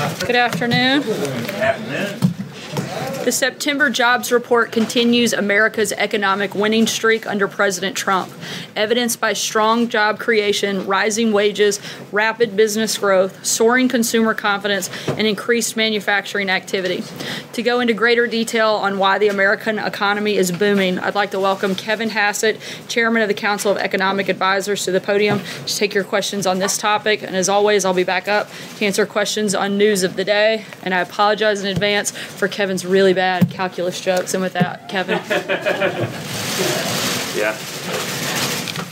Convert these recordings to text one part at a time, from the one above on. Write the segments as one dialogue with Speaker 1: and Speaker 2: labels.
Speaker 1: Good afternoon. The September jobs report continues America's economic winning streak under President Trump, evidenced by strong job creation, rising wages, rapid business growth, soaring consumer confidence, and increased manufacturing activity. To go into greater detail on why the American economy is booming, I'd like to welcome Kevin Hassett, Chairman of the Council of Economic Advisors, to the podium to take your questions on this topic. And as always, I'll be back up to answer questions on news of the day. And I apologize in advance for Kevin's really bad calculus jokes. And with that, Kevin.
Speaker 2: Yeah.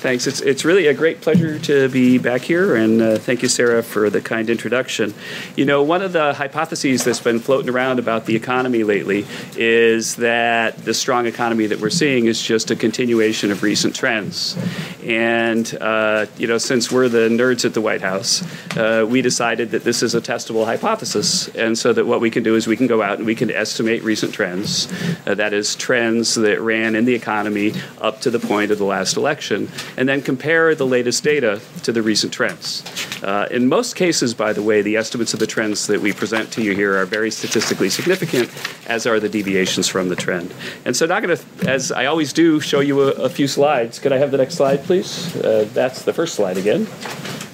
Speaker 2: Thanks. It's, it's really a great pleasure to be back here, and uh, thank you, Sarah, for the kind introduction. You know, one of the hypotheses that's been floating around about the economy lately is that the strong economy that we're seeing is just a continuation of recent trends. And, uh, you know, since we're the nerds at the White House, uh, we decided that this is a testable hypothesis. And so that what we can do is we can go out and we can estimate recent trends, uh, that is, trends that ran in the economy up to the point of the last election and then compare the latest data to the recent trends. Uh, in most cases, by the way, the estimates of the trends that we present to you here are very statistically significant, as are the deviations from the trend. And so, not going to, as I always do, show you a, a, few slides. Could I have the next slide, please? Uh, that's the first slide again.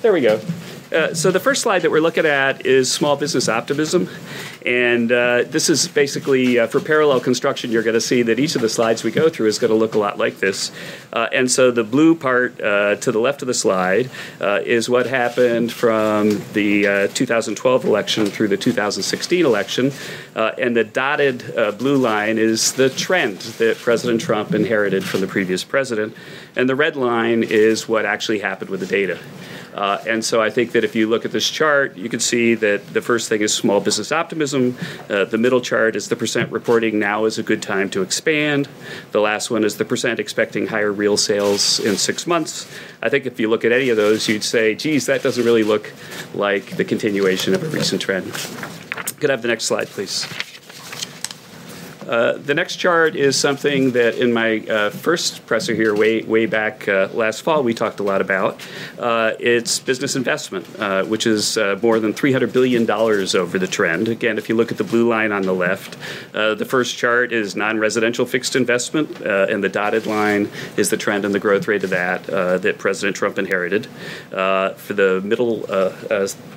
Speaker 2: There we go. Uh, so the first slide that we're looking at is small business optimism, and uh, this is basically uh, for parallel construction. You're going to see that each of the slides we go through is going to look a lot like this. Uh, and so the blue part uh, to the left of the slide is what happened from the 2012 election through the 2016 election, and the dotted blue line is the trend that President Trump inherited from the previous president, and the red line is what actually happened with the data. Uh, and so I think that if you look at this chart, you can see that the first thing is small business optimism. Uh, the middle chart is the percent reporting now is a good time to expand. The last one is the percent expecting higher real sales in six months. I think if you look at any of those, you'd say, geez, that doesn't really look like the continuation of a recent trend. Could I have the next slide, please? Uh, the next chart is something that in my uh, first presser here, way way back uh, last fall, we talked a lot about. Uh, it's business investment, uh, which is more than 300 billion dollars over the trend. Again, if you look at the blue line on the left, the first chart is non-residential fixed investment, and the dotted line is the trend and the growth rate of that that President Trump inherited. for the middle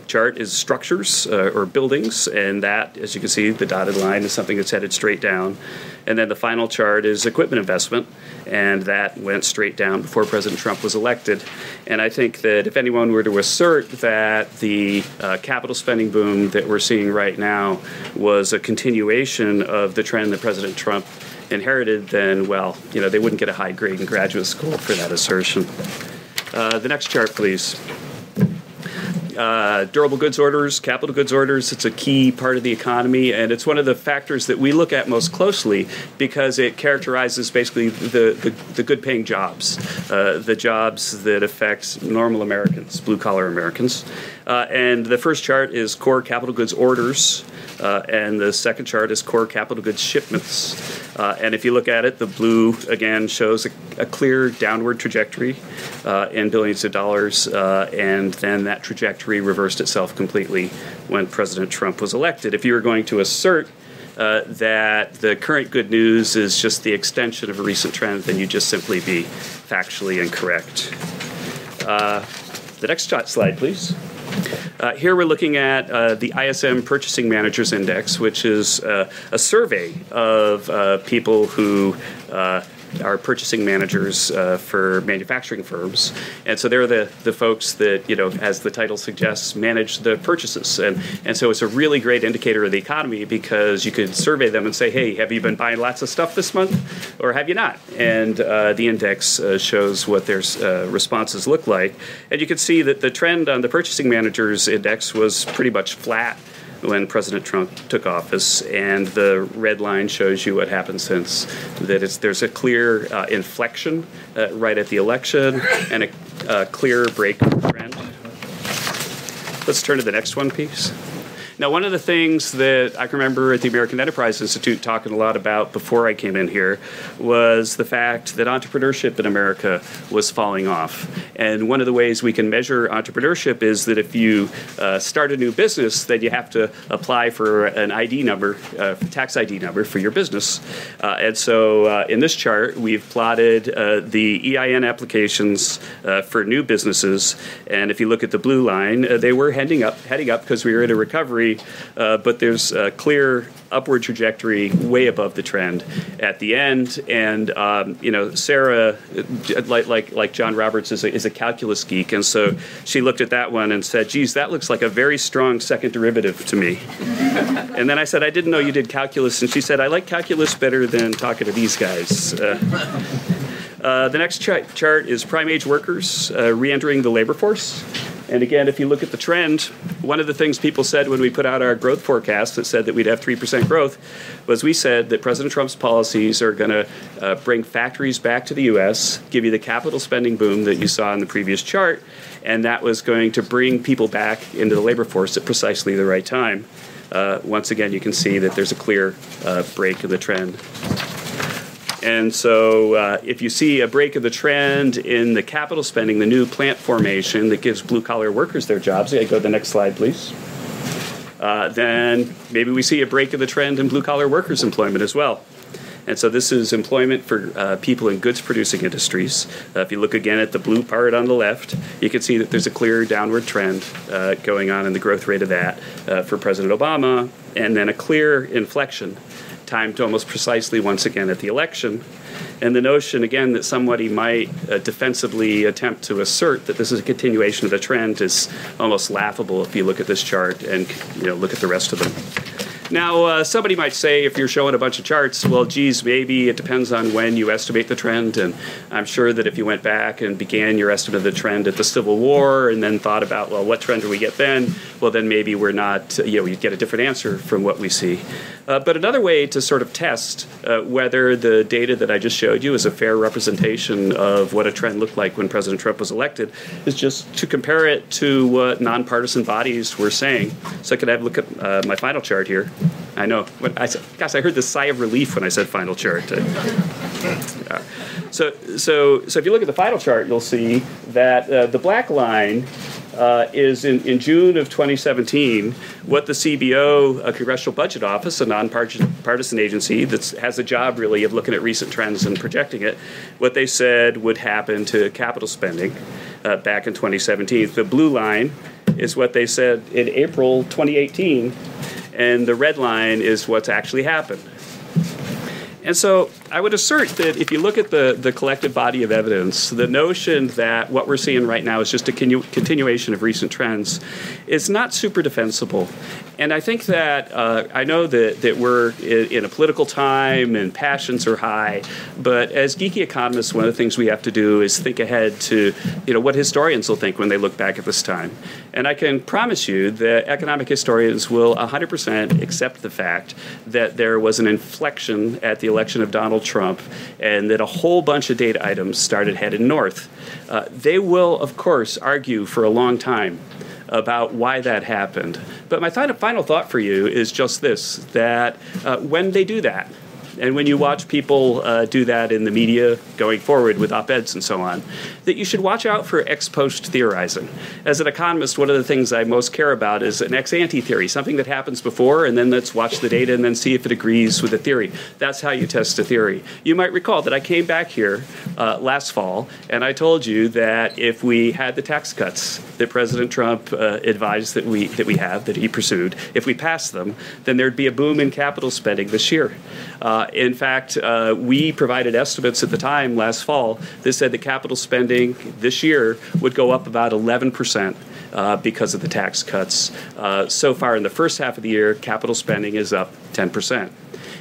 Speaker 2: chart is structures or buildings, and that, as you can see, the dotted line is something that's headed straight down down. And then the final chart is equipment investment, and that went straight down before President Trump was elected. And I think that if anyone were to assert that the uh, capital spending boom that we're seeing right now was a continuation of the trend that President Trump inherited, then, well, you know, they wouldn't get a high grade in graduate school for that assertion. Uh, the next chart, please uh, durable goods orders, capital goods orders, it's a key part of the economy, and it's one of the factors that we look at most closely because it characterizes basically the, the, the good paying jobs, uh, the jobs that affect normal Americans, blue collar Americans. Uh, and the first chart is core capital goods orders, uh, and the second chart is core capital goods shipments. Uh, and if you look at it, the blue again shows a, a clear downward trajectory uh, in billions of dollars, uh, and then that trajectory reversed itself completely when President Trump was elected. If you were going to assert uh, that the current good news is just the extension of a recent trend, then you'd just simply be factually incorrect. Uh, the next slide, please. Uh, here we're looking at uh, the ISM Purchasing Managers Index, which is uh, a survey of uh, people who uh, are purchasing managers uh, for manufacturing firms, and so they're the, the folks that you know, as the title suggests, manage the purchases, and and so it's a really great indicator of the economy because you could survey them and say, hey, have you been buying lots of stuff this month, or have you not? And uh, the index uh, shows what their uh, responses look like, and you can see that the trend on the purchasing managers index was pretty much flat when President Trump took office, and the red line shows you what happened since. That it's, there's a clear uh, inflection uh, right at the election and a, clear break trend. Let's turn to the next one, please. Now, one of the things that I can remember at the American Enterprise Institute talking a lot about before I came in here was the fact that entrepreneurship in America was falling off. And one of the ways we can measure entrepreneurship is that if you uh, start a new business, then you have to apply for an ID number, uh, tax ID number for your business. Uh, and so uh, in this chart, we've plotted uh, the EIN applications uh, for new businesses. And if you look at the blue line, they were heading up, heading up because we were in a recovery uh, but there's a clear upward trajectory way above the trend at the end. And um, you know, Sarah, like like like John Roberts, is a, is a calculus geek, and so she looked at that one and said, "Geez, that looks like a very strong second derivative to me." and then I said, "I didn't know you did calculus," and she said, "I like calculus better than talking to these guys." Uh, uh, the next ch- chart is prime age workers uh, re entering the labor force. And again, if you look at the trend, one of the things people said when we put out our growth forecast that said that we'd have 3% growth was we said that President Trump's policies are going to uh, bring factories back to the U.S., give you the capital spending boom that you saw in the previous chart, and that was going to bring people back into the labor force at precisely the right time. Uh, once again, you can see that there's a clear uh, break in the trend. And so, uh, if you see a break of the trend in the capital spending, the new plant formation that gives blue collar workers their jobs, I go to the next slide, please. Uh, then maybe we see a break of the trend in blue collar workers' employment as well. And so this is employment for uh, people in goods producing industries. Uh, if you look again at the blue part on the left, you can see that there's a clear downward trend uh, going on in the growth rate of that uh, for President Obama, and then a clear inflection timed almost precisely once again at the election. And the notion, again, that somebody might uh, defensively attempt to assert that this is a continuation of the trend is almost laughable if you look at this chart and you know, look at the rest of them. Now, uh, somebody might say, if you're showing a bunch of charts, well, geez, maybe it depends on when you estimate the trend. And I'm sure that if you went back and began your estimate of the trend at the Civil War and then thought about, well, what trend do we get then? Well, then maybe we're not, you know, you get a different answer from what we see. Uh, but another way to sort of test uh, whether the data that I just showed you is a fair representation of what a trend looked like when President Trump was elected is just to compare it to what nonpartisan bodies were saying. So I could have a look at uh, my final chart here. I know. What I said, gosh, I heard the sigh of relief when I said final chart. Uh, so, so, so if you look at the final chart, you'll see that uh, the black line uh, is in, in June of 2017 what the CBO, a Congressional Budget Office, a nonpartisan agency that has a job really of looking at recent trends and projecting it, what they said would happen to capital spending uh, back in 2017. The blue line is what they said in April 2018, and the red line is what's actually happened. And so I would assert that if you look at the, the collective body of evidence, the notion that what we're seeing right now is just a continu- continuation of recent trends is not super defensible. And I think that uh, I know that, that we're in, in, a political time and passions are high, but as geeky economists, one of the things we have to do is think ahead to you know what historians will think when they look back at this time. And I can promise you that economic historians will 100% accept the fact that there was an inflection at the election of Donald Trump and that a whole bunch of data items started heading north. Uh, they will, of course, argue for a long time about why that happened. But my final thought for you is just this that uh, when they do that, and when you watch people uh, do that in the media going forward with op eds and so on, that you should watch out for ex post theorizing. As an economist, one of the things I most care about is an ex ante theory, something that happens before, and then let's watch the data and then see if it agrees with the theory. That's how you test a theory. You might recall that I came back here uh, last fall and I told you that if we had the tax cuts that President Trump uh, advised that we, that we have, that he pursued, if we passed them, then there'd be a boom in capital spending this year. Uh, in fact, uh, we provided estimates at the time last fall that said the capital spending this year would go up about 11 percent. Uh, because of the tax cuts. Uh, so far in the first half of the year, capital spending is up 10 percent.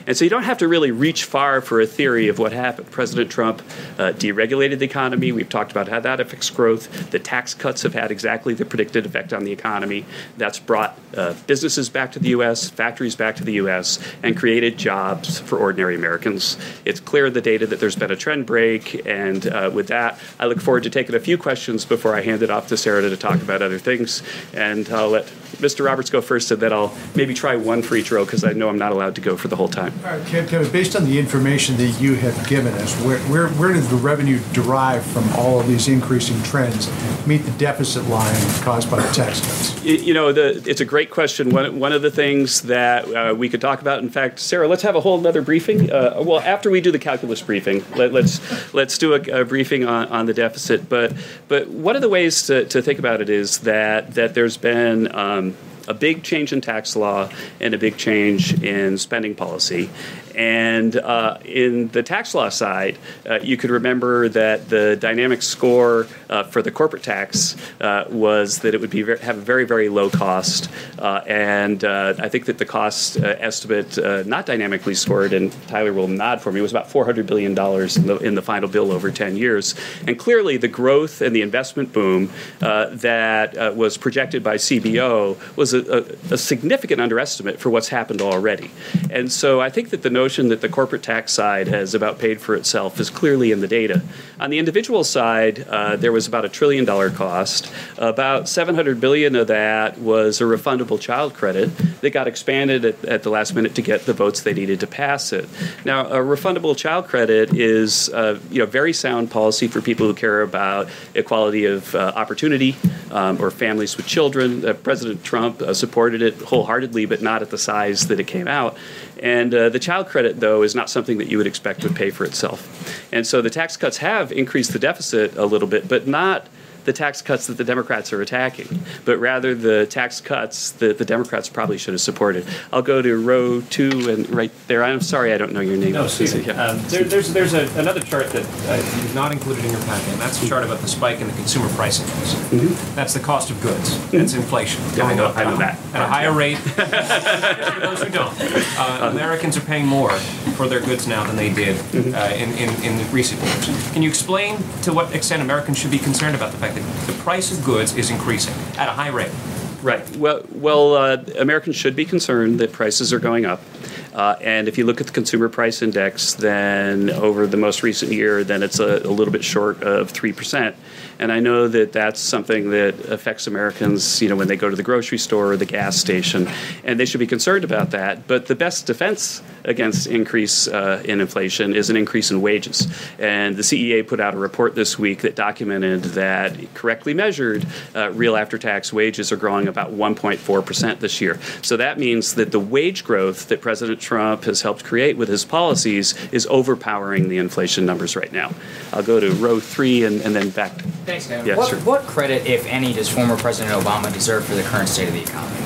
Speaker 2: And so you don't have to really reach far for a theory of what happened. President Trump uh, deregulated the economy. We've talked about how that affects growth. The tax cuts have had exactly the predicted effect on the economy. That's brought uh, businesses back to the U.S., factories back to the U.S., and created jobs for ordinary Americans. It's clear in the data that there's been a trend break. And uh, with that, I look forward to taking a few questions before I hand it off to Sarah to talk about other things. And I'll let Mr. Roberts go first, and then I'll maybe try one for each row because I know I'm not allowed to go for the whole time.
Speaker 3: All right, Kevin, based on the information that you have given us, where, where, where did the revenue derive from all of these increasing trends meet the deficit line caused by the tax cuts?
Speaker 2: You know, the, it's a great question. One, one of the things that uh, we could talk about, in fact, Sarah, let's have a whole other briefing. Uh, well, after we do the calculus briefing, let, us let's, let's do a, a briefing on, on the deficit. But but one of the ways to, to think about it is that that there's been um, a big change in tax law and a big change in spending policy. And uh, in the tax law side, uh, you could remember that the dynamic score uh, for the corporate tax uh, was that it would be very, have a very, very low cost. Uh, and I think that the cost estimate, not dynamically scored, and Tyler will nod for me, was about $400 billion in the, in the final bill over 10 years. And clearly, the growth and the investment boom that was projected by CBO was a, a, a significant underestimate for what's happened already. And so I think that the notion that the corporate tax side has about paid for itself is clearly in the data. On the individual side, uh, there was about a trillion dollar cost. About 700 billion of that was a refundable child credit that got expanded at, at the last minute to get the votes they needed to pass it. Now, a refundable child credit is uh, you know very sound policy for people who care about equality of uh, opportunity um, or families with children. Uh, President Trump uh, supported it wholeheartedly, but not at the size that it came out. And uh, the child credit, though, is not something that you would expect would pay for itself. And so the tax cuts have increased the deficit a little bit, but not the tax cuts that the Democrats are attacking, but rather the tax cuts that the Democrats probably should have supported. I'll go to row two and right there. I'm sorry, I don't know your name.
Speaker 4: No, Steve. Yeah. Um, there, there's there's a, another chart that uh, you've not included in your packet, and that's a chart about the spike in the consumer price index. Mm-hmm. That's the cost of goods. Mm-hmm. That's inflation.
Speaker 2: Yeah, I know, I know that.
Speaker 4: At a higher rate. for those who don't, uh, Americans are paying more for their goods now than they did mm-hmm. uh, in, in, in recent years. Can you explain to what extent Americans should be concerned about the fact the price of goods is increasing at a high rate.
Speaker 2: Right. Well, well, uh, Americans should be concerned that prices are going up. Uh, and if you look at the consumer price index, then over the most recent year, then it's a, a little bit short of three percent. And I know that that's something that affects Americans, you know, when they go to the grocery store or the gas station, and they should be concerned about that. But the best defense against increase uh, in inflation is an increase in wages. And the CEA put out a report this week that documented that, correctly measured, uh, real after-tax wages are growing about 1.4 percent this year. So that means that the wage growth that President Trump has helped create with his policies is overpowering the inflation numbers right now. I'll go to row three and, and then back.
Speaker 5: Thanks, Kevin. Yeah, what, sure. what credit, if any, does former President Obama deserve for the current state of the economy?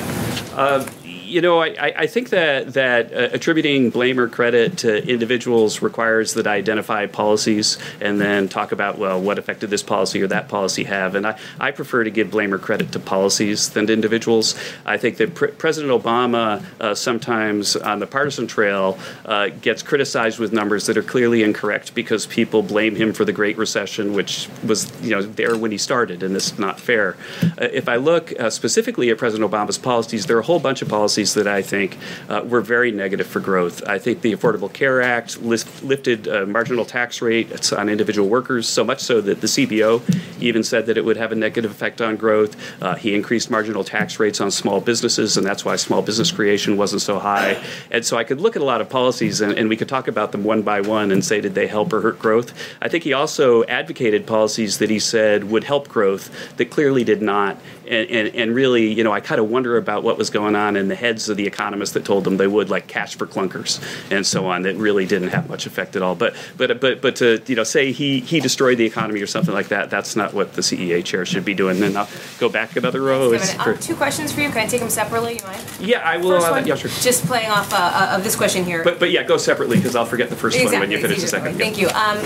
Speaker 2: Uh, you know, I, I think that that uh, attributing blame or credit to individuals requires that I identify policies and then talk about well, what effect did this policy or that policy have? And I, I prefer to give blame or credit to policies than to individuals. I think that Pre- President Obama uh, sometimes on the partisan trail uh, gets criticized with numbers that are clearly incorrect because people blame him for the Great Recession, which was you know there when he started, and this is not fair. Uh, if I look uh, specifically at President Obama's policies, there are a whole bunch of policies policies that I think uh, were very negative for growth. I think the Affordable Care Act lift, lifted uh, marginal tax rates on individual workers so much so that the CBO even said that it would have a negative effect on growth. Uh, he increased marginal tax rates on small businesses, and that's why small business creation wasn't so high. And so I could look at a lot of policies, and, and we could talk about them one by one and say, did they help or hurt growth? I think he also advocated policies that he said would help growth that clearly did not. And, and, and really, you know, I kind of wonder about what was going on in the head heads of the economists that told them they would, like cash for clunkers and so on, that really didn't have much effect at all. But but but but to you know say he he destroyed the economy or something like that, that's not what the CEA chair should be doing. And I'll go back another row.
Speaker 6: Um, two questions for you. Can I take them separately? You mind?
Speaker 2: Yeah, I will.
Speaker 6: First one,
Speaker 2: yeah, sure.
Speaker 6: Just playing off uh, uh, of this question here.
Speaker 2: But but yeah, go separately because I'll forget the first
Speaker 6: exactly.
Speaker 2: one when you finish the second.
Speaker 6: Thank you. Um,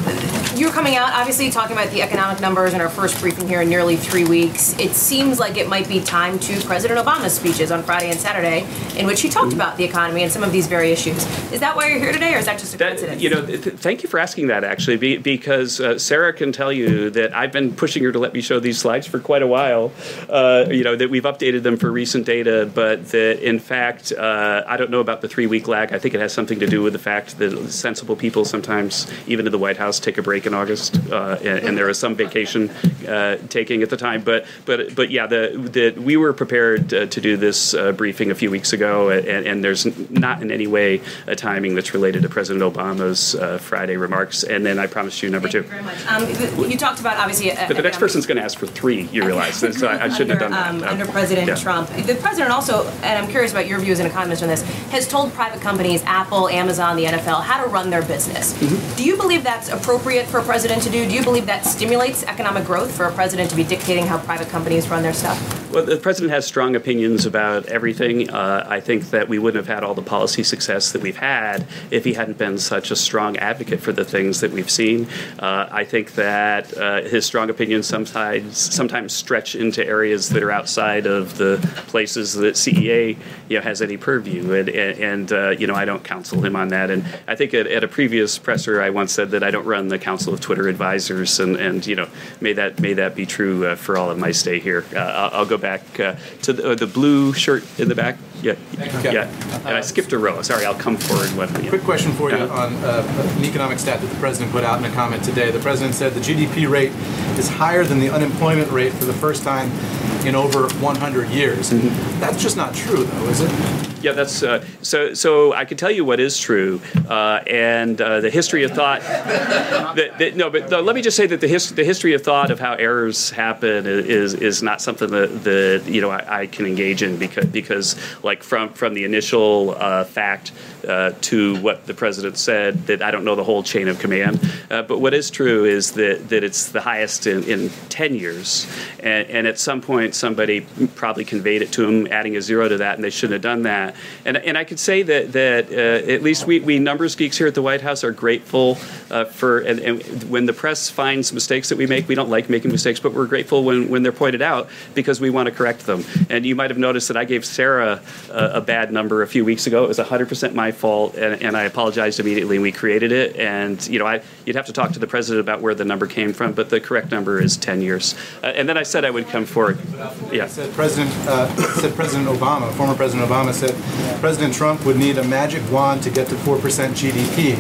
Speaker 6: you're coming out, obviously, talking about the economic numbers in our first briefing here in nearly three weeks. It seems like it might be time to President Obama's speeches on Friday and Saturday in which he talked about the economy and some of these very issues. Is that why you're here today, or is that just a
Speaker 2: That,
Speaker 6: coincidence?
Speaker 2: you know, th- thank you for asking that. Actually, be, because uh, Sarah can tell you that I've been pushing her to let me show these slides for quite a while. Uh, you know that we've updated them for recent data, but that in fact uh, I don't know about the three-week lag. I think it has something to do with the fact that sensible people sometimes, even in the White House, take a break in August, uh, and, and there is some vacation uh, taking at the time. But but but yeah, the, the we were prepared uh, to do this uh, briefing a few weeks ago, and, and there's not in any way a timing that's related to President Obama's uh, Friday remarks. And then I promised you number
Speaker 6: Thank
Speaker 2: two.
Speaker 6: you very much. Um, you talked about obviously. uh,
Speaker 2: But the next
Speaker 6: economic-
Speaker 2: person's going to ask for three. You realize, so I, I shouldn't
Speaker 6: under,
Speaker 2: have done that.
Speaker 6: Um,
Speaker 2: Uh,
Speaker 6: under President
Speaker 2: yeah.
Speaker 6: Trump, the president also, and I'm curious about your view as an economist on this, has told private companies, Apple, Amazon, the NFL, how to run their business.
Speaker 2: Mm-hmm.
Speaker 6: Do you believe that's appropriate for a president to do? Do you believe that stimulates economic growth for a president to be dictating how private companies run their stuff?
Speaker 2: Well, the president has strong opinions about everything. Uh, I think that we wouldn't have had all the policy success that we've had if he hadn't been such a strong advocate for the things that we've seen. Uh, I think that uh, his strong opinions sometimes sometimes stretch into areas that are outside of the places that CEA you know has any purview, and and, uh, you know I don't counsel him on that. And I think at, at a previous presser I once said that I don't run the Council of Twitter Advisors, and and you know may that may that be true uh, for all of my stay here. Uh, I'll, I'll go back uh, to the, uh, the blue shirt in the back. Yeah, yeah. And I skipped a row. Sorry, I'll come forward when. know.
Speaker 7: Quick question for you
Speaker 2: Uh-huh.
Speaker 7: on uh, an economic stat that the president put out in a comment today. The president said the GDP rate is higher than the unemployment rate for the first time in over 100 years.
Speaker 2: Mm-hmm.
Speaker 7: That's just not true, though, is it?
Speaker 2: Yeah, that's uh, so. So I can tell you what is true, uh, and uh, the history of thought. That, that, no, but uh, let me just say that the, his, the history of thought of how errors happen is is not something that, that you know I, I can engage in because because like from from the initial uh, fact uh, to what the president said that I don't know the whole chain of command. Uh, but what is true is that that it's the highest in, in ten years, and, and at some point somebody probably conveyed it to him, adding a zero to that, and they shouldn't have done that. And and I could say that that uh, at least we, we numbers geeks here at the White House are grateful uh, for and, and when the press finds mistakes that we make, we don't like making mistakes, but we're grateful when, when they're pointed out because we want to correct them. And you might have noticed that I gave Sarah a, a bad number a few weeks ago. It was 100% my fault, and, and I apologized immediately. We created it, and you know I you'd have to talk to the president about where the number came from, but the correct number is 10 years. Uh, and then I said I would come forward. Yeah.
Speaker 7: Said President uh, said President Obama, former President Obama said President Trump would need a magic wand to get to four percent GDP.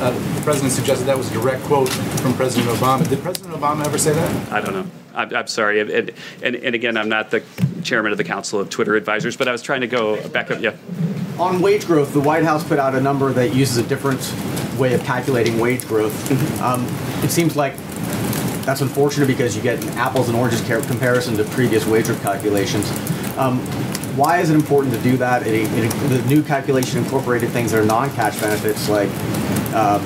Speaker 7: Uh, the president suggested that was a direct quote from President Obama. Did President Obama ever say that?
Speaker 2: I don't know. I'm, I'm sorry. And, and, and again, I'm not the chairman of the Council of Twitter Advisors, but I was trying to go back up. Yeah.
Speaker 8: On wage growth, the White House put out a number that uses a different way of calculating wage growth. Um, it seems like that's unfortunate because you get an apples and oranges comparison to previous wage growth calculations. Um, why is it important to do that? It, it, the new calculation incorporated things that are non-cash benefits like um,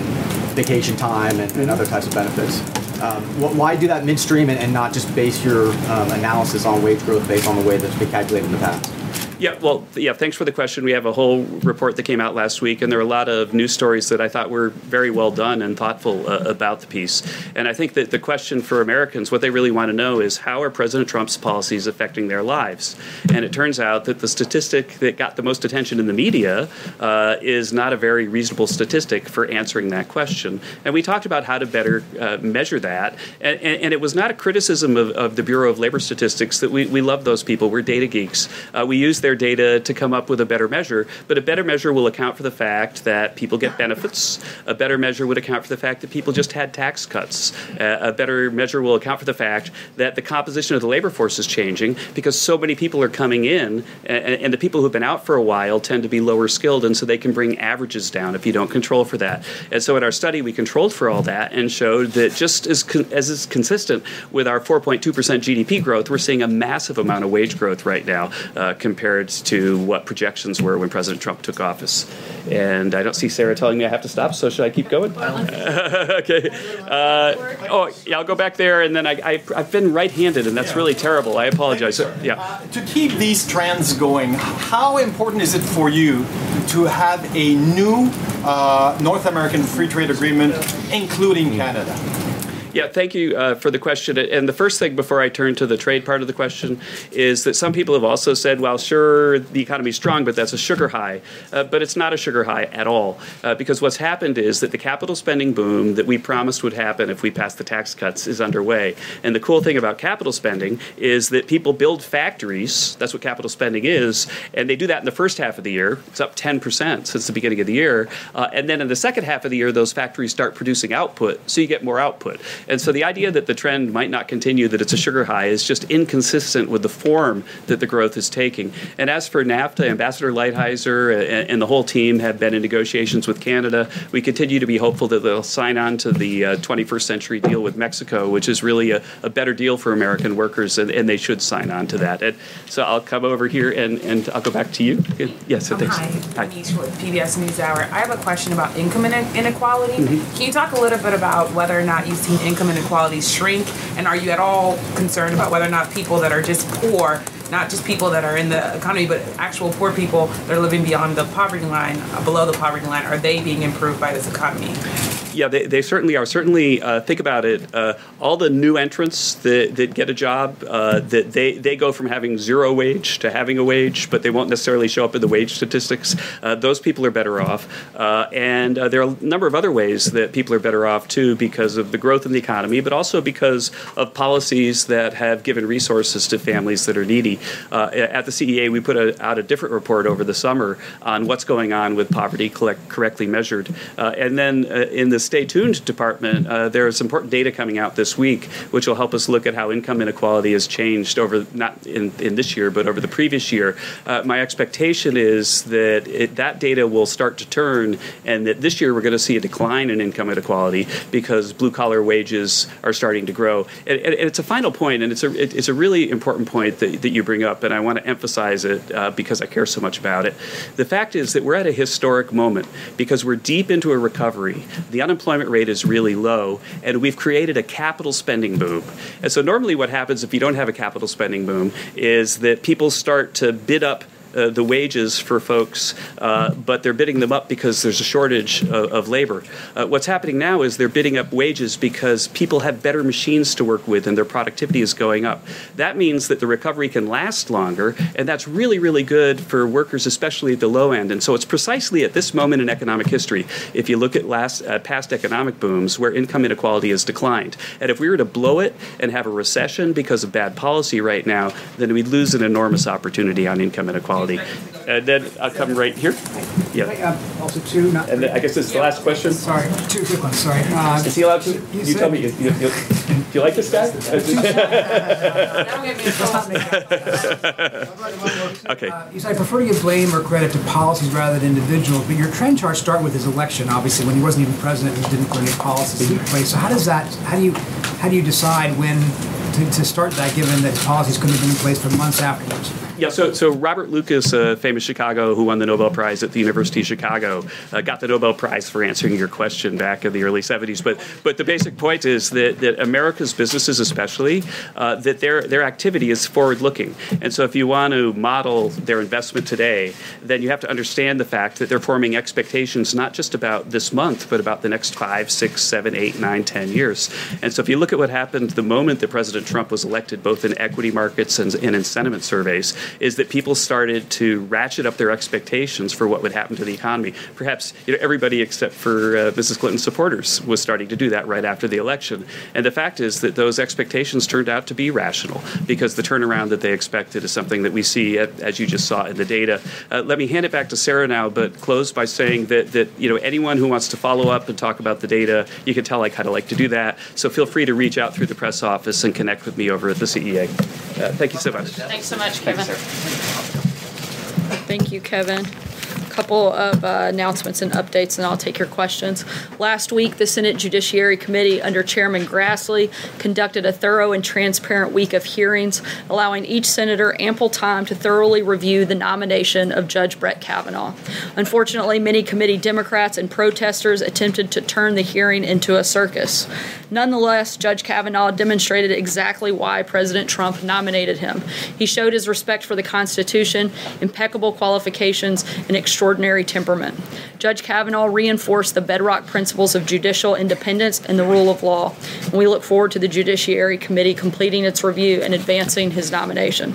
Speaker 8: vacation time and, and other types of benefits. Um, why do that midstream and, and not just base your um, analysis on wage growth based on the way that's been calculated in the past?
Speaker 2: Yeah, well, yeah, thanks for the question. We have a whole report that came out last week, and there are a lot of news stories that I thought were very well done and thoughtful uh, about the piece. And I think that the question for Americans, what they really want to know is how are President Trump's policies affecting their lives? And it turns out that the statistic that got the most attention in the media uh, is not a very reasonable statistic for answering that question. And we talked about how to better uh, measure that. And, and, and, it was not a criticism of, of, the Bureau of Labor Statistics that we, we love those people. We're data geeks. Uh, we use their data to come up with a better measure, but a better measure will account for the fact that people get benefits. A better measure would account for the fact that people just had tax cuts. Uh, a better measure will account for the fact that the composition of the labor force is changing because so many people are coming in, and, and the people who've been out for a while tend to be lower skilled, and so they can bring averages down if you don't control for that. And so in our study, we controlled for all that and showed that just as, con- as is consistent with our 4.2% GDP growth, we're seeing a massive amount of wage growth right now uh, compared to what projections were when President Trump took office. And I don't see Sarah telling me I have to stop, so should I keep going? okay. Uh, oh, yeah, I'll go back there, and then I, I, have been right handed, and that's really terrible. I apologize. Yeah.
Speaker 9: Uh, to keep these trends going, how important is it for you to have a new uh, North American free trade agreement, including Canada?
Speaker 2: Yeah, thank you uh, for the question. And the first thing before I turn to the trade part of the question is that some people have also said, well, sure, the economy's strong, but that's a sugar high. Uh, but it's not a sugar high at all. Uh, because what's happened is that the capital spending boom that we promised would happen if we passed the tax cuts is underway. And the cool thing about capital spending is that people build factories. That's what capital spending is. And they do that in the first half of the year. It's up 10% since the beginning of the year. Uh, and then in the second half of the year, those factories start producing output. So you get more output. And so the idea that the trend might not continue, that it's a sugar high, is just inconsistent with the form that the growth is taking. And as for NAFTA, Ambassador Lighthizer and, and the whole team have been in negotiations with Canada. We continue to be hopeful that they'll sign on to the uh, 21st century deal with Mexico, which is really a, a better deal for American workers, and, and, they should sign on to that. And so I'll come over here and, and I'll go back to you. Yes,
Speaker 10: um,
Speaker 2: thanks.
Speaker 10: Hi, with PBS NewsHour. I have a question about income inequality. Mm-hmm. Can you talk a little bit about whether or not you've seen income inequality shrink, and are you at all concerned about whether or not people that are just poor not just people that are in the economy, but actual poor people that are living beyond the poverty line, uh, below the poverty line, are they being improved by this economy?
Speaker 2: Yeah, they, they certainly are. Certainly, uh, think about it. Uh, all the new entrants that, that get a job, uh, that they, they go from having zero wage to having a wage, but they won't necessarily show up in the wage statistics. Uh, those people are better off. Uh, and there are a number of other ways that people are better off too because of the growth in the economy, but also because of policies that have given resources to families that are needy. At the CEA, we put a, out a different report over the summer on what's going on with poverty collect, correctly measured. and then in the stay tuned department, uh, there's important data coming out this week, which will help us look at how income inequality has changed over not in, in this year, but over the previous year. Uh, my expectation is that it, that data will start to turn, and that this year we're going to see a decline in income inequality because blue collar wages are starting to grow. And, and, it's a final point, and it's a it, it's a really important point that, that you bring up, and I want to emphasize it uh, because I care so much about it. The fact is that we're at a historic moment because we're deep into a recovery. The unemployment rate is really low, and we've created a capital spending boom. And so, normally, what happens if you don't have a capital spending boom is that people start to bid up uh, the wages for folks, uh, but they're bidding them up because there's a shortage of, of labor. Uh, what's happening now is they're bidding up wages because people have better machines to work with and their productivity is going up. That means that the recovery can last longer, and that's really, really good for workers, especially at the low end. And so it's precisely at this moment in economic history, if you look at last uh, past economic booms, where income inequality has declined. And if we were to blow it and have a recession because of bad policy right now, then we'd lose an enormous opportunity on income inequality quality. And then I'll come right here. Yeah.
Speaker 11: Uh, also, two. Not,
Speaker 2: and then I guess this is the last question.
Speaker 11: Sorry, two quick ones. Sorry. Uh,
Speaker 2: is he allowed to? You, you tell me. You, you, you, do you like this guy? okay.
Speaker 11: Uh, you said I prefer to give blame or credit to policies rather than individuals, but your trend charts start with his election. Obviously, when he wasn't even president, he didn't put any policies in place. So how does that? How do you? How do you decide when to, to start that, given that policies couldn't have been in place for months afterwards?
Speaker 2: Yeah, so, so Robert Lucas, a famous Chicago who won the Nobel Prize at the University of Chicago, uh, got the Nobel Prize for answering your question back in the early 70s. But but the basic point is that, that America's businesses, especially, uh, that their their activity is forward-looking. And so if you want to model their investment today, then you have to understand the fact that they're forming expectations not just about this month, but about the next five, six, seven, eight, nine, ten years. And so if you look at what happened the moment that President Trump was elected, both in equity markets and, and in sentiment surveys, is that people started to ratchet up their expectations for what would happen to the economy. Perhaps you know, everybody except for uh, Mrs. Clinton's supporters was starting to do that right after the election. And the fact is that those expectations turned out to be rational because the turnaround that they expected is something that we see, as you just saw in the data. Uh, let me hand it back to Sarah now, but close by saying that, that you know anyone who wants to follow up and talk about the data, you can tell I kind of like to do that. So feel free to reach out through the press office and connect with me over at the CEA. Uh, thank you so much.
Speaker 1: Thanks so much, Kevin. Thank you, Kevin couple of uh, announcements and updates, and I'll take your questions. Last week, the Senate Judiciary Committee, under Chairman Grassley, conducted a thorough and transparent week of hearings, allowing each senator ample time to thoroughly review the nomination of Judge Brett Kavanaugh. Unfortunately, many committee Democrats and protesters attempted to turn the hearing into a circus. Nonetheless, Judge Kavanaugh demonstrated exactly why President Trump nominated him. He showed his respect for the Constitution, impeccable qualifications, and extraordinary extraordinary temperament. Judge Kavanaugh reinforced the bedrock principles of judicial independence and the rule of law. And we look forward to the Judiciary Committee completing its review and advancing his nomination.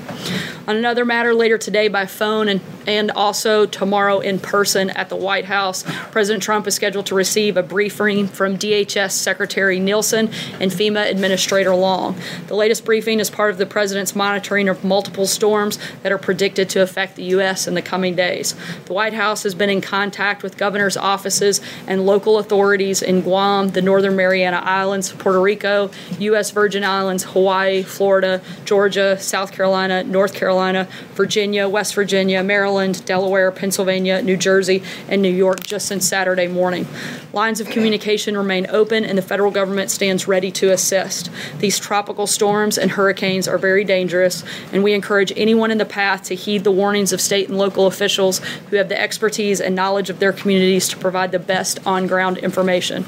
Speaker 1: On another matter, later today by phone and, and also tomorrow in person at the White House, President Trump is scheduled to receive a briefing from DHS Secretary Nielsen and FEMA Administrator Long. The latest briefing is part of the president's monitoring of multiple storms that are predicted to affect the U.S. in the coming days. The White House has been in contact with governor's offices and local authorities in Guam, the Northern Mariana Islands, Puerto Rico, U.S. Virgin Islands, Hawaii, Florida, Georgia, South Carolina, North Carolina, Virginia, West Virginia, Maryland, Delaware, Pennsylvania, New Jersey, and New York just since Saturday morning. Lines of communication remain open, and the federal government stands ready to assist. These tropical storms and hurricanes are very dangerous, and we encourage anyone in the path to heed the warnings of state and local officials who have the expertise and knowledge of their communities to provide the best on ground information.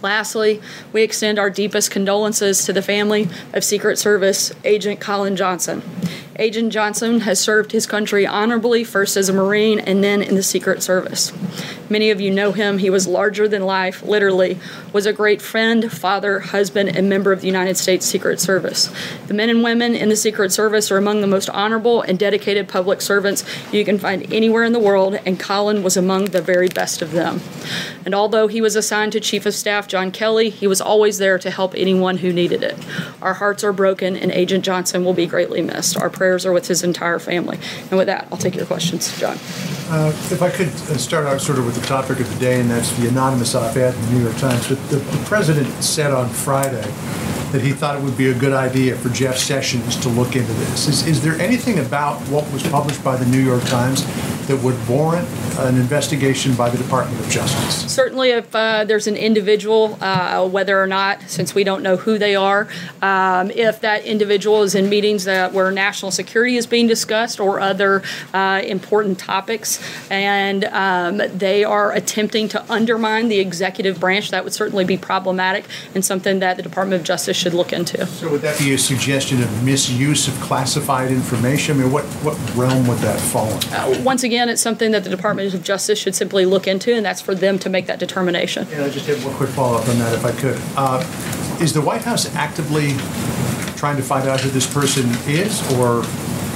Speaker 1: Lastly, we extend our deepest condolences to the family of Secret Service Agent Colin Johnson. Agent Johnson has served his country honorably, first as a Marine and then in the Secret Service. Many of you know him. He was larger than life, literally, was a great friend, father, husband, and member of the United States Secret Service. The men and women in the Secret Service are among the most honorable and dedicated public servants you can find anywhere in the world, and Colin was among the very best of them. And although he was assigned to Chief of Staff John Kelly, he was always there to help anyone who needed it. Our hearts are broken, and Agent Johnson will be greatly missed. Our prayers are with his entire family. And with that, I'll take your questions, John.
Speaker 3: Uh, If I could uh, start out sort of with the topic of the day, and that's the anonymous op-ed in the New York Times. But the the president said on Friday that he thought it would be a good idea for Jeff Sessions to look into this. Is is there anything about what was published by the New York Times that would warrant an investigation by the Department of Justice?
Speaker 1: Certainly, if uh, there's an individual, uh, whether or not, since we don't know who they are, um, if that individual is in meetings that where national security is being discussed or other uh, important topics, and um, they are attempting to undermine the executive branch, that would certainly be problematic and something that the Department of Justice should look into.
Speaker 3: So would that be a suggestion of misuse of classified information? I mean, what, what realm would that fall in?
Speaker 1: Uh, once again, it's something that the Department of Justice should simply look into, and that's for them to make that determination.
Speaker 3: And I just have one quick follow-up on that, if I could. Uh, Is the White House actively trying to find out who this person is, or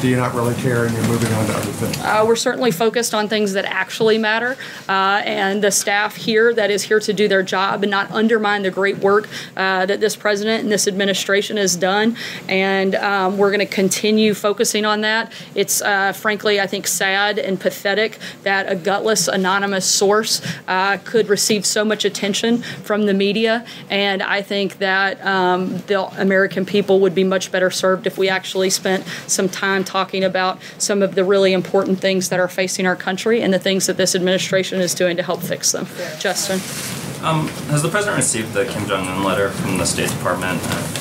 Speaker 3: do you not really care and you're moving on to other things?
Speaker 1: Uh, we're certainly focused on things that actually matter, uh, and the staff here that is here to do their job and not undermine the great work uh, that this president and this administration has done. And um, we're going to continue focusing on that. It's uh, frankly, I think, sad and pathetic that a gutless, anonymous source uh, could receive so much attention from the media. And I think that um, the American people would be much better served if we actually spent some time talking about some of the really important things that are facing our country and the things that this administration is doing to help fix them. Justin.
Speaker 12: Um, has the president received the Kim Jong Un letter from the State Department?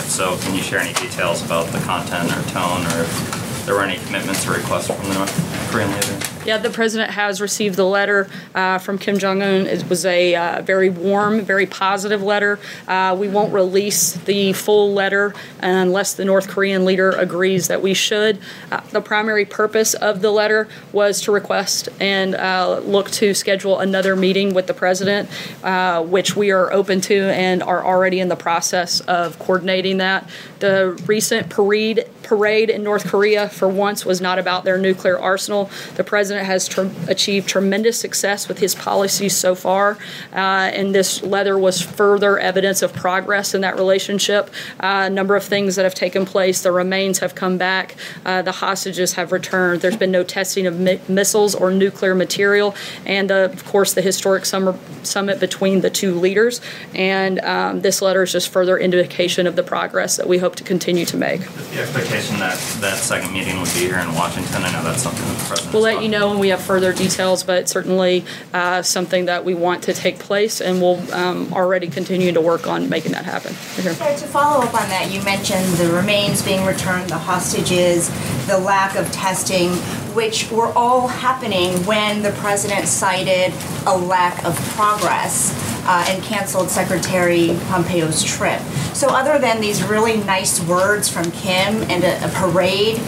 Speaker 12: So, can you share any details about the content or tone, or if there were any commitments or requests from the North Korean leader?
Speaker 1: Yeah, the president has received the letter uh, from Kim Jong Un. It was a uh, very warm, very positive letter. Uh, we won't release the full letter unless the North Korean leader agrees that we should. Uh, the primary purpose of the letter was to request and uh, look to schedule another meeting with the president, uh, which we are open to and are already in the process of coordinating that. The recent parade parade in North Korea, for once, was not about their nuclear arsenal. The president has tr- achieved tremendous success with his policies so far, uh, and this letter was further evidence of progress in that relationship. Uh, a number of things that have taken place. The remains have come back. Uh, the hostages have returned. There's been no testing of mi- missiles or nuclear material, and of course the historic summer summit between the two leaders. And um, this letter is just further indication of the progress that we hope to continue to make.
Speaker 12: The expectation that that second meeting would be here in Washington. I know that's something that the president.
Speaker 1: We'll let you know when we have further details, but certainly uh, something that we want to take place, and we'll um, already continue to work on making that happen.
Speaker 13: To follow up on that, you mentioned the remains being returned, the hostages, the lack of testing, which were all happening when the president cited a lack of progress uh, and canceled Secretary Pompeo's trip. So, other than these really nice words from Kim and a, a parade,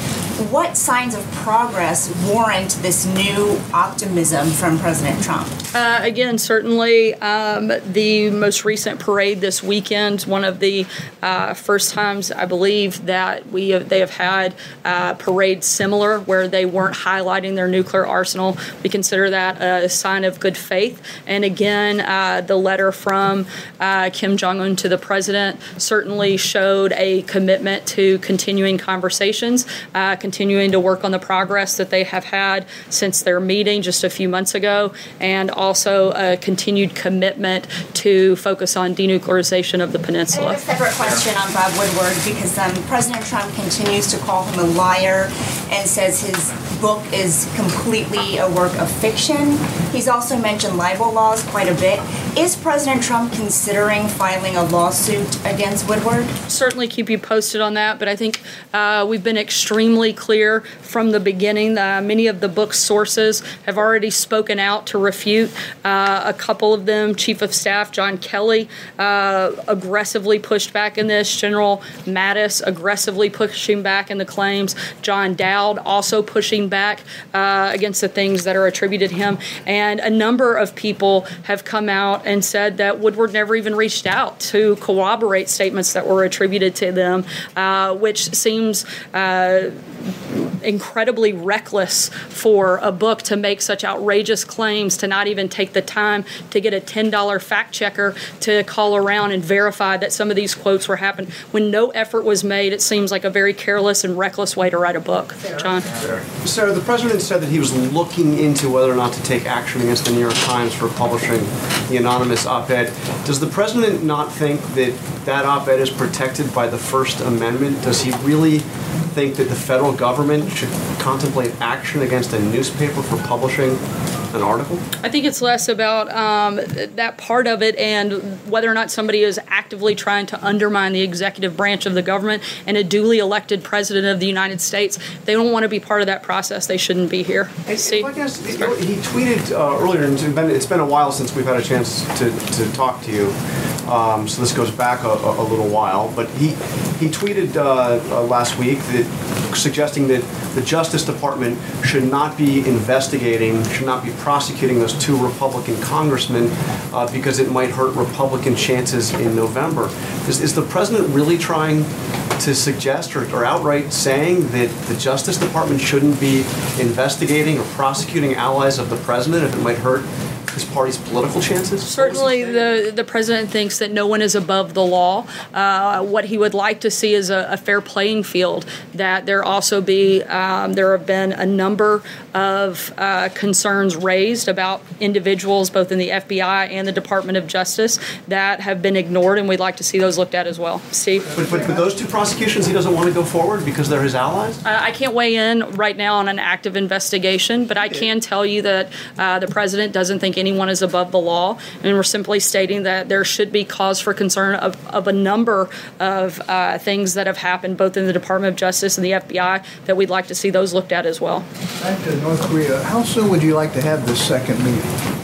Speaker 13: What signs of progress warrant this new optimism from President Trump?
Speaker 1: Uh, again, certainly um, the most recent parade this weekend, one of the uh, first times I believe that we have, they have had uh, parades similar where they weren't highlighting their nuclear arsenal. We consider that a sign of good faith. And again, uh, the letter from uh, Kim Jong Un to the president certainly showed a commitment to continuing conversations, uh, continuing to work on the progress that they have had since their meeting just a few months ago, and also a continued commitment to focus on denuclearization of the
Speaker 13: I
Speaker 1: peninsula.
Speaker 13: have a separate question on Bob Woodward because um, President Trump continues to call him a liar and says his book is completely a work of fiction. He's also mentioned libel laws quite a bit. Is President Trump considering filing a lawsuit against Woodward?
Speaker 1: certainly keep you posted on that, but I think uh, we've been extremely clear from the beginning. Uh, many of the book's sources have already spoken out to refute. Uh, a couple of them, Chief of Staff John Kelly, uh, aggressively pushed back in this. General Mattis aggressively pushing back in the claims. John Dowd also pushing back uh, against the things that are attributed to him. And a number of people have come out and said that Woodward never even reached out to corroborate statements that were attributed to them, uh, which seems uh, incredibly reckless for a book to make such outrageous claims, to not even take the time to get a $10 fact checker to call around and verify that some of these quotes were happening. When no effort was made, it seems like a very careless and reckless way to write a book. John?
Speaker 14: Sarah, the president said that he was looking into whether or not to take action against the New York Times for publishing the anonymous op-ed. Does the president not think that that op-ed is protected by the First Amendment? Does he really think that the federal government should contemplate action against a newspaper for publishing an article?
Speaker 1: I think it's less about um, that part of it and whether or not somebody is actively trying to undermine the executive branch of the government and a duly elected president of the United States. If They don't want to be part of that process. They shouldn't be here. I see?
Speaker 14: If guess, you know, he tweeted uh, earlier, and it's been, it's been a while since we've had a chance to, to talk to you. Um, so this goes back a, a, a little while, but he he tweeted uh, uh, last week that suggesting that the Justice Department should not be investigating, should not be prosecuting those two Republican congressmen uh, because it might hurt Republican chances in November. Is, is the president really trying to suggest or, or outright saying that the Justice Department shouldn't be investigating or prosecuting allies of the president if it might hurt his party's political chances?
Speaker 1: Certainly, the, the president thinks that no one is above the law. Uh, what he would like to see is a, a fair playing field. That there also be um, there have been a number of uh, concerns raised about individuals, both in the FBI and the Department of Justice, that have been ignored, and we'd like to see those looked at as well. Steve.
Speaker 14: But, but with those two prosecutions, he doesn't want to go forward because they're his allies?
Speaker 1: Uh, I can't weigh in right now on an active investigation, but I can tell you that uh, the president doesn't think anyone is above the law, and we're simply stating that there should be cause for concern of, of a number of uh, things that have happened both in the Department of Justice and the FBI that we'd like to see those looked at as well.
Speaker 15: Back to North Korea, how soon would you like to have this second meeting?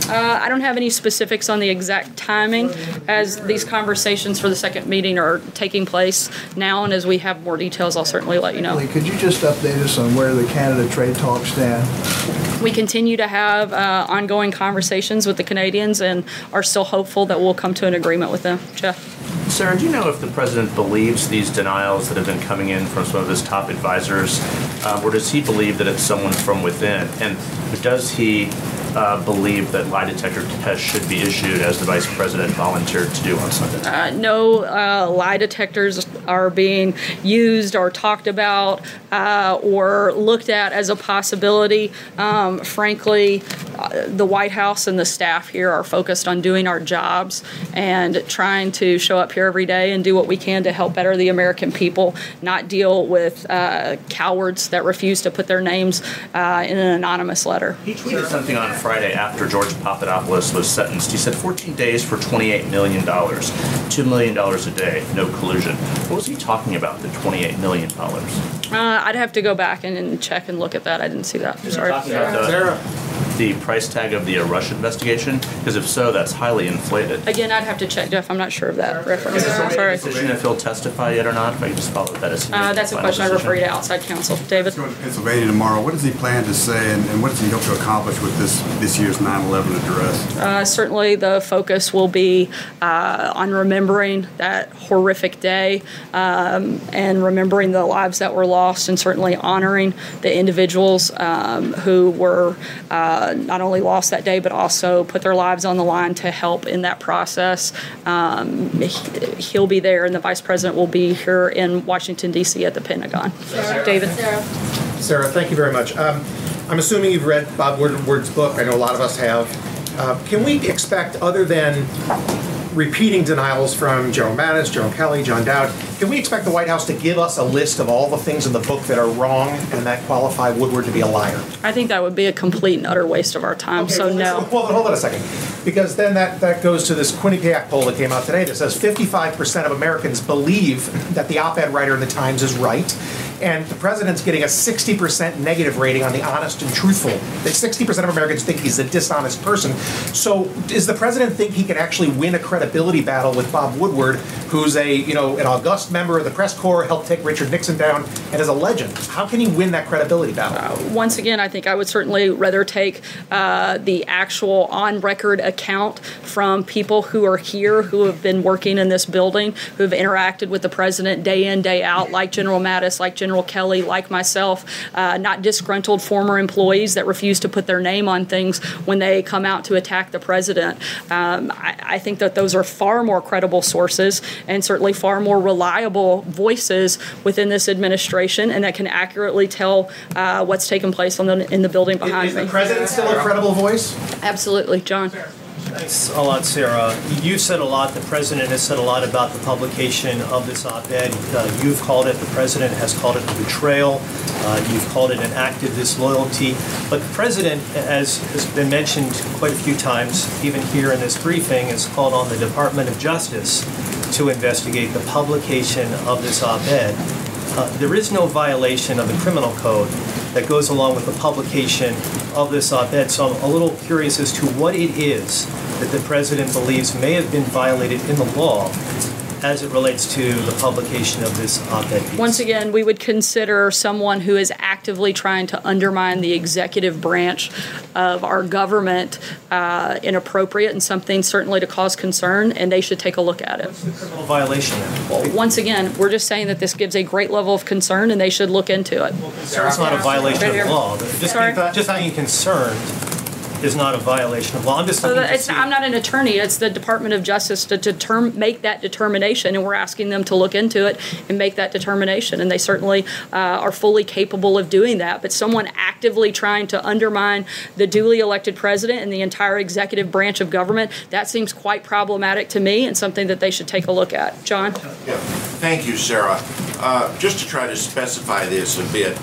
Speaker 1: Uh, I don't have any specifics on the exact timing as these conversations for the second meeting are taking place now, and as we have more details, I'll certainly let you know.
Speaker 15: Could you just update us on where the Canada trade talks stand?
Speaker 1: We continue to have uh, ongoing conversations with the Canadians and are still hopeful that we'll come to an agreement with them. Jeff?
Speaker 16: Sarah, do you know if the president believes these denials that have been coming in from some of his top advisors, uh, or does he believe that it's someone from within? And does he uh, believe that lie detector tests should be issued as the vice president volunteered to do on Sunday?
Speaker 1: Uh, no uh, lie detectors are being used or talked about uh, or looked at as a possibility. Um, frankly, the White House and the staff here are focused on doing our jobs and trying to show up here every day and do what we can to help better the American people, not deal with uh, cowards that refuse to put their names uh, in an anonymous letter.
Speaker 16: He tweeted something on Friday after George Papadopoulos was sentenced. He said 14 days for $28 million. $2 million a day, no collusion. What was he talking about, the $28 million?
Speaker 1: Uh, I'd have to go back and, and check and look at that. I didn't see that. Sorry.
Speaker 16: Talking about the, the price tag of the uh, Russia investigation? Because if so, that's highly inflated.
Speaker 1: Again, I'd have to check, Jeff. I'm not sure of that reference.
Speaker 16: Is there
Speaker 1: Sorry.
Speaker 16: any decision if he'll testify yet or not? If I could just follow that as
Speaker 1: Uh, that's a question I refer you to outside counsel. David?
Speaker 17: Going to Pennsylvania tomorrow. What does he plan to say, and, and what does he hope to accomplish with this this year's 9/11 address?
Speaker 1: Uh, certainly, the focus will be uh, on remembering that horrific day um, and remembering the lives that were lost, and certainly honoring the individuals um, who were uh, not only lost that day, but also put their lives on the line to help in that process. Um, he- he'll be there, and the vice president will be here in Washington, D.C. at the Pentagon. David?
Speaker 18: Sarah, thank you very much. Um, I'm assuming you've read Bob Woodward's book. I know a lot of us have. Uh, can we expect, other than repeating denials from General Mattis, General Kelly, John Dowd, can we expect the White House to give us a list of all the things in the book that are wrong and that qualify Woodward to be a liar?
Speaker 1: I think that would be a complete and utter waste of our time, so
Speaker 18: well,
Speaker 1: no.
Speaker 18: Well, hold on a second, because then that, that goes to this Quinnipiac poll that came out today that says 55% of Americans believe that the op-ed writer in the Times is right, and the president's getting a 60% negative rating on the honest and truthful. That 60% of Americans think he's a dishonest person. So, does the president think he can actually win a credibility battle with Bob Woodward, who's a you know an august member of the press corps, helped take Richard Nixon down, and is a legend? How can he win that credibility battle?
Speaker 1: once again, I think I would certainly rather take uh, the actual on record account from people who are here, who have been working in this building, who have interacted with the president day in, day out, like General Mattis, like General Kelly, like myself, uh, not disgruntled former employees that refuse to put their name on things when they come out to attack the president. Um, I, I think that those are far more credible sources and certainly far more reliable voices within this administration and that can accurately tell uh, what's taken place on the, in the building behind
Speaker 18: Is
Speaker 1: me.
Speaker 18: the president still a credible voice?
Speaker 1: Absolutely, John.
Speaker 19: Thanks a lot, Sarah. You've said a lot, the president has said a lot about the publication of this op-ed. Uh, You've called it, the president has called it a betrayal. Uh, You've called it an act of disloyalty. But the president, as has been mentioned quite a few times, even here in this briefing, has called on the Department of Justice to investigate the publication of this op-ed. Uh, There is no violation of the criminal code that goes along with the publication of this op-ed. So I'm a little curious as to what it is that the president believes may have been violated in the law as it relates to the publication of this op-ed piece.
Speaker 1: Once again, we would consider someone who is actively trying to undermine the executive branch of our government uh, inappropriate and something certainly to cause concern, and they should take a look at it.
Speaker 19: Criminal violation then.
Speaker 1: Well, once again, we're just saying that this gives a great level of concern, and they should look into it.
Speaker 19: So it's not a violation
Speaker 1: Right
Speaker 19: of the law. Just
Speaker 1: Sorry?
Speaker 19: just being concerned is not a violation of law. I'm just
Speaker 1: So that
Speaker 19: to
Speaker 1: it's,
Speaker 19: see.
Speaker 1: I'm not an attorney. It's the Department of Justice to determine, make that determination, and we're asking them to look into it and make that determination. And they certainly uh, are fully capable of doing that. But someone actively trying to undermine the duly elected president and the entire executive branch of government, that seems quite problematic to me and something that they should take a look at. John? Yeah.
Speaker 20: Thank you, Sarah. Uh, Just to try to specify this a bit,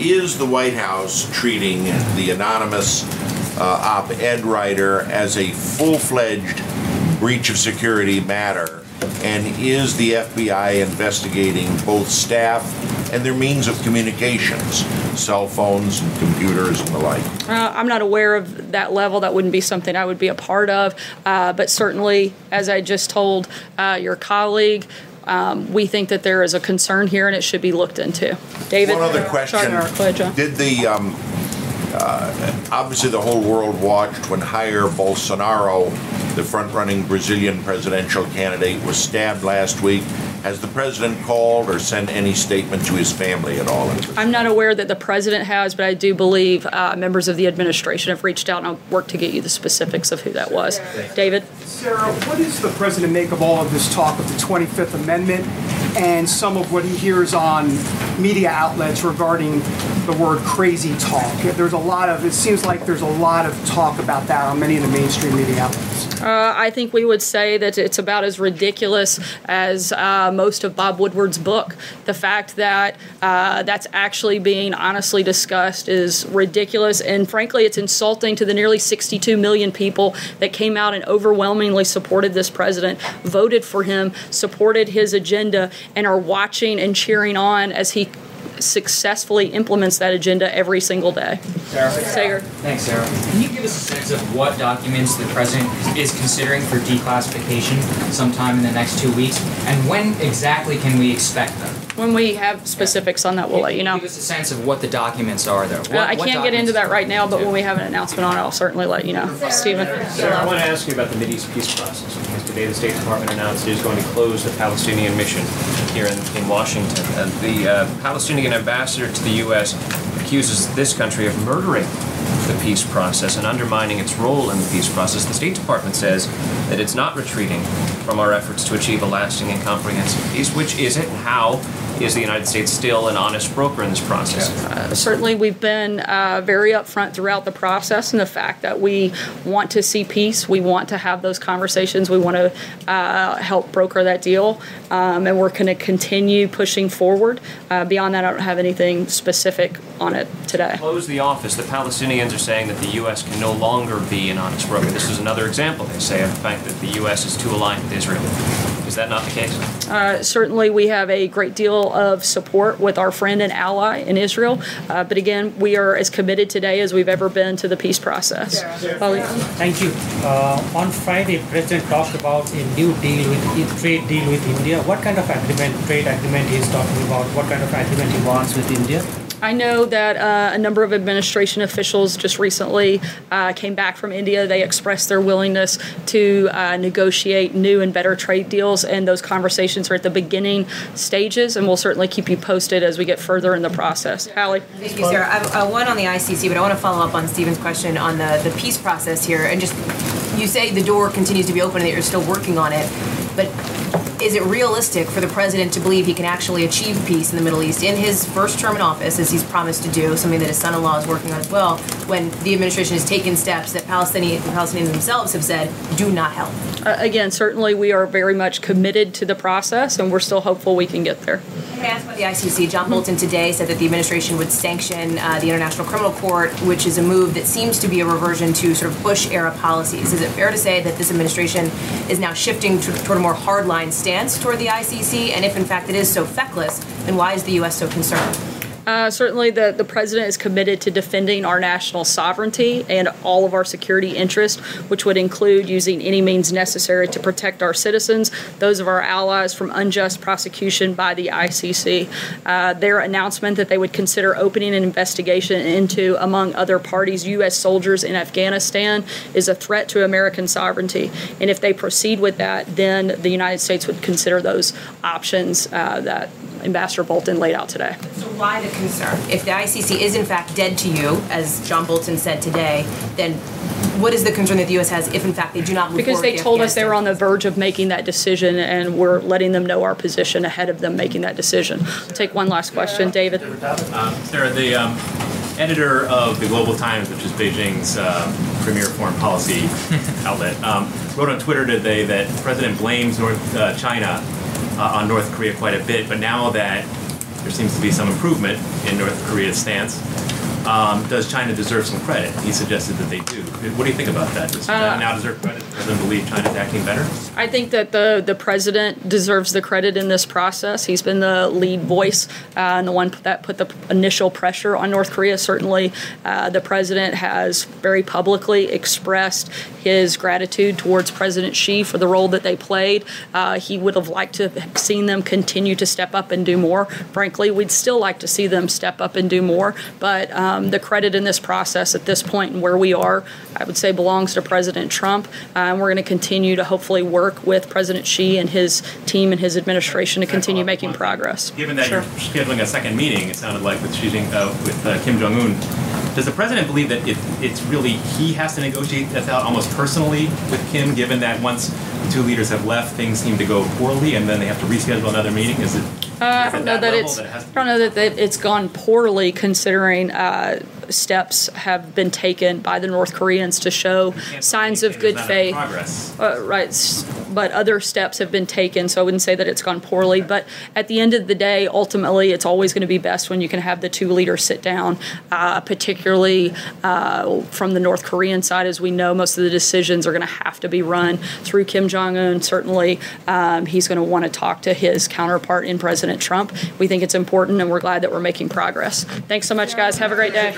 Speaker 20: is the White House treating the anonymous uh, op-ed writer as a full-fledged breach of security matter? And is the FBI investigating both staff and their means of communications, cell phones and computers and the like?
Speaker 1: Uh, I'm not aware of that level. That wouldn't be something I would be a part of. Uh, but certainly, as I just told uh, your colleague, um, we think that there is a concern here and it should be looked into. David?
Speaker 20: One other question.
Speaker 1: Sorry, go ahead, John.
Speaker 20: Did the, um, uh, obviously the whole world watched when Jair Bolsonaro, the front-running Brazilian presidential candidate, was stabbed last week. Has the president called or sent any statement to his family at all?
Speaker 1: I'm not aware that the president has, but I do believe uh, members of the administration have reached out and I'll work to get you the specifics of who that was. David?
Speaker 21: Sarah, what does the president make of all of this talk of the 25th Amendment and some of what he hears on media outlets regarding the word crazy talk? There's a lot of, it seems like there's a lot of talk about that on many of the mainstream media outlets.
Speaker 1: Uh, I think we would say that it's about as ridiculous as um, most of Bob Woodward's book. The fact that uh, that's actually being honestly discussed is ridiculous, and frankly, it's insulting to the nearly 62 million people that came out and overwhelmingly supported this president, voted for him, supported his agenda, and are watching and cheering on as he successfully implements that agenda every single day.
Speaker 5: Sarah.
Speaker 1: Saagar.
Speaker 5: Thanks, Sarah. Can you give us a sense of what documents the president is considering for declassification sometime in the next two weeks, and when exactly can we expect them?
Speaker 1: When we have specifics on that, we'll let you know.
Speaker 5: Give us a sense of what the documents are, though. What,
Speaker 1: Uh, I can't get into that right now, but when we have an announcement on it, I'll certainly let you know. Stephen.
Speaker 22: Sarah, I want to ask you about the Mideast peace process, because today the State Department announced it is going to close the Palestinian mission here in, in Washington. And the uh, Palestinian ambassador to the U.S. accuses this country of murdering the peace process and undermining its role in the peace process. The State Department says that it's not retreating from our efforts to achieve a lasting and comprehensive peace. Which is it, and how is the United States still an honest broker in this process?
Speaker 1: Uh, certainly, we've been uh, very upfront throughout the process and the fact that we want to see peace. We want to have those conversations. We want to uh, help broker that deal. Um, and we're going to continue pushing forward. Uh, beyond that, I don't have anything specific on it today.
Speaker 22: close the office, the Palestinians are saying that the U.S. can no longer be an honest broker. This is another example, they say, of the fact that the U.S. is too aligned with Israel. Is that not the case?
Speaker 1: Uh, certainly, we have a great deal of support with our friend and ally in Israel. Uh, but again, we are as committed today as we've ever been to the peace process. Holly?
Speaker 23: Thank you. Uh, on Friday, President talked about a new deal with trade deal with India. What kind of agreement, trade agreement he is talking about? What kind of agreement he wants with India?
Speaker 1: I know that uh, a number of administration officials just recently uh, came back from India. They expressed their willingness to uh, negotiate new and better trade deals, and those conversations are at the beginning stages, and we'll certainly keep you posted as we get further in the process. Hallie?
Speaker 6: Thank you, Sarah. I uh, one on the ICC, but I want to follow up on Stephen's question on the, the peace process here. And just, you say the door continues to be open and that you're still working on it, but is it realistic for the president to believe he can actually achieve peace in the Middle East in his first term in office, as he's promised to do, something that his son in law is working on as well, when the administration has taken steps that Palestinian, the Palestinians themselves have said do not help?
Speaker 1: Uh, again, certainly we are very much committed to the process, and we're still hopeful we can get there.
Speaker 6: Can I ask about the ICC? John Bolton today said that the administration would sanction uh, the International Criminal Court, which is a move that seems to be a reversion to sort of Bush era policies. Is it fair to say that this administration is now shifting to, toward a more hardline stance toward the ICC? And if in fact it is so feckless, then why is the U.S. so concerned?
Speaker 1: Uh, certainly, the, the president is committed to defending our national sovereignty and all of our security interests, which would include using any means necessary to protect our citizens, those of our allies, from unjust prosecution by the ICC. Uh, their announcement that they would consider opening an investigation into, among other parties, U.S. soldiers in Afghanistan is a threat to American sovereignty. And if they proceed with that, then the United States would consider those options uh, that Ambassador Bolton laid out today.
Speaker 6: So why the concern? If the ICC is in fact dead to you, as John Bolton said today, then what is the concern that the U.S. has if in fact they do not move
Speaker 1: Because they
Speaker 6: the
Speaker 1: told us they were on the verge of making that decision, and we're letting them know our position ahead of them making that decision. Take one last question, David.
Speaker 24: Um, Sarah, the um, editor of the Global Times, which is Beijing's uh, premier foreign policy outlet, um, wrote on Twitter today that the president blames North uh, China uh, on North Korea quite a bit, but now that there seems to be some improvement in North Korea's stance, um, does China deserve some credit? He suggested that they do. What do you think about that? Does China
Speaker 1: Uh,
Speaker 24: now deserve credit? Does president believe China's acting better?
Speaker 1: I think that the the president deserves the credit in this process. He's been the lead voice uh, and the one that put the initial pressure on North Korea. Certainly, uh, the president has very publicly expressed his gratitude towards President Xi for the role that they played. Uh, he would have liked to have seen them continue to step up and do more. Frankly, we'd still like to see them step up and do more. But um, the credit in this process at this point and where we are, I would say, belongs to President Trump. Uh, and we're going to continue to hopefully work with President Xi and his team and his administration to continue making progress.
Speaker 24: Given that
Speaker 1: Sure.
Speaker 24: you're scheduling a second meeting, it sounded like with Xi Jing, uh, with uh, Kim Jong Un, does the president believe that it, it's really he has to negotiate this out almost personally with Kim, given that once the two leaders have left, things seem to go poorly, and then they have to reschedule another meeting? Is it?
Speaker 1: Uh, I don't know that
Speaker 24: level
Speaker 1: it's.
Speaker 24: that
Speaker 1: I don't know that, that it's gone poorly, considering uh, steps have been taken by the North Koreans to show signs of good faith. Uh, right. S- but other steps have been taken. So I wouldn't say that it's gone poorly. But at the end of the day, ultimately, it's always going to be best when you can have the two leaders sit down, uh, particularly uh, from the North Korean side. As we know, most of the decisions are going to have to be run through Kim Jong un. Certainly, um, he's going to want to talk to his counterpart in President Trump. We think it's important, and we're glad that we're making progress. Thanks so much, guys. Have a great day.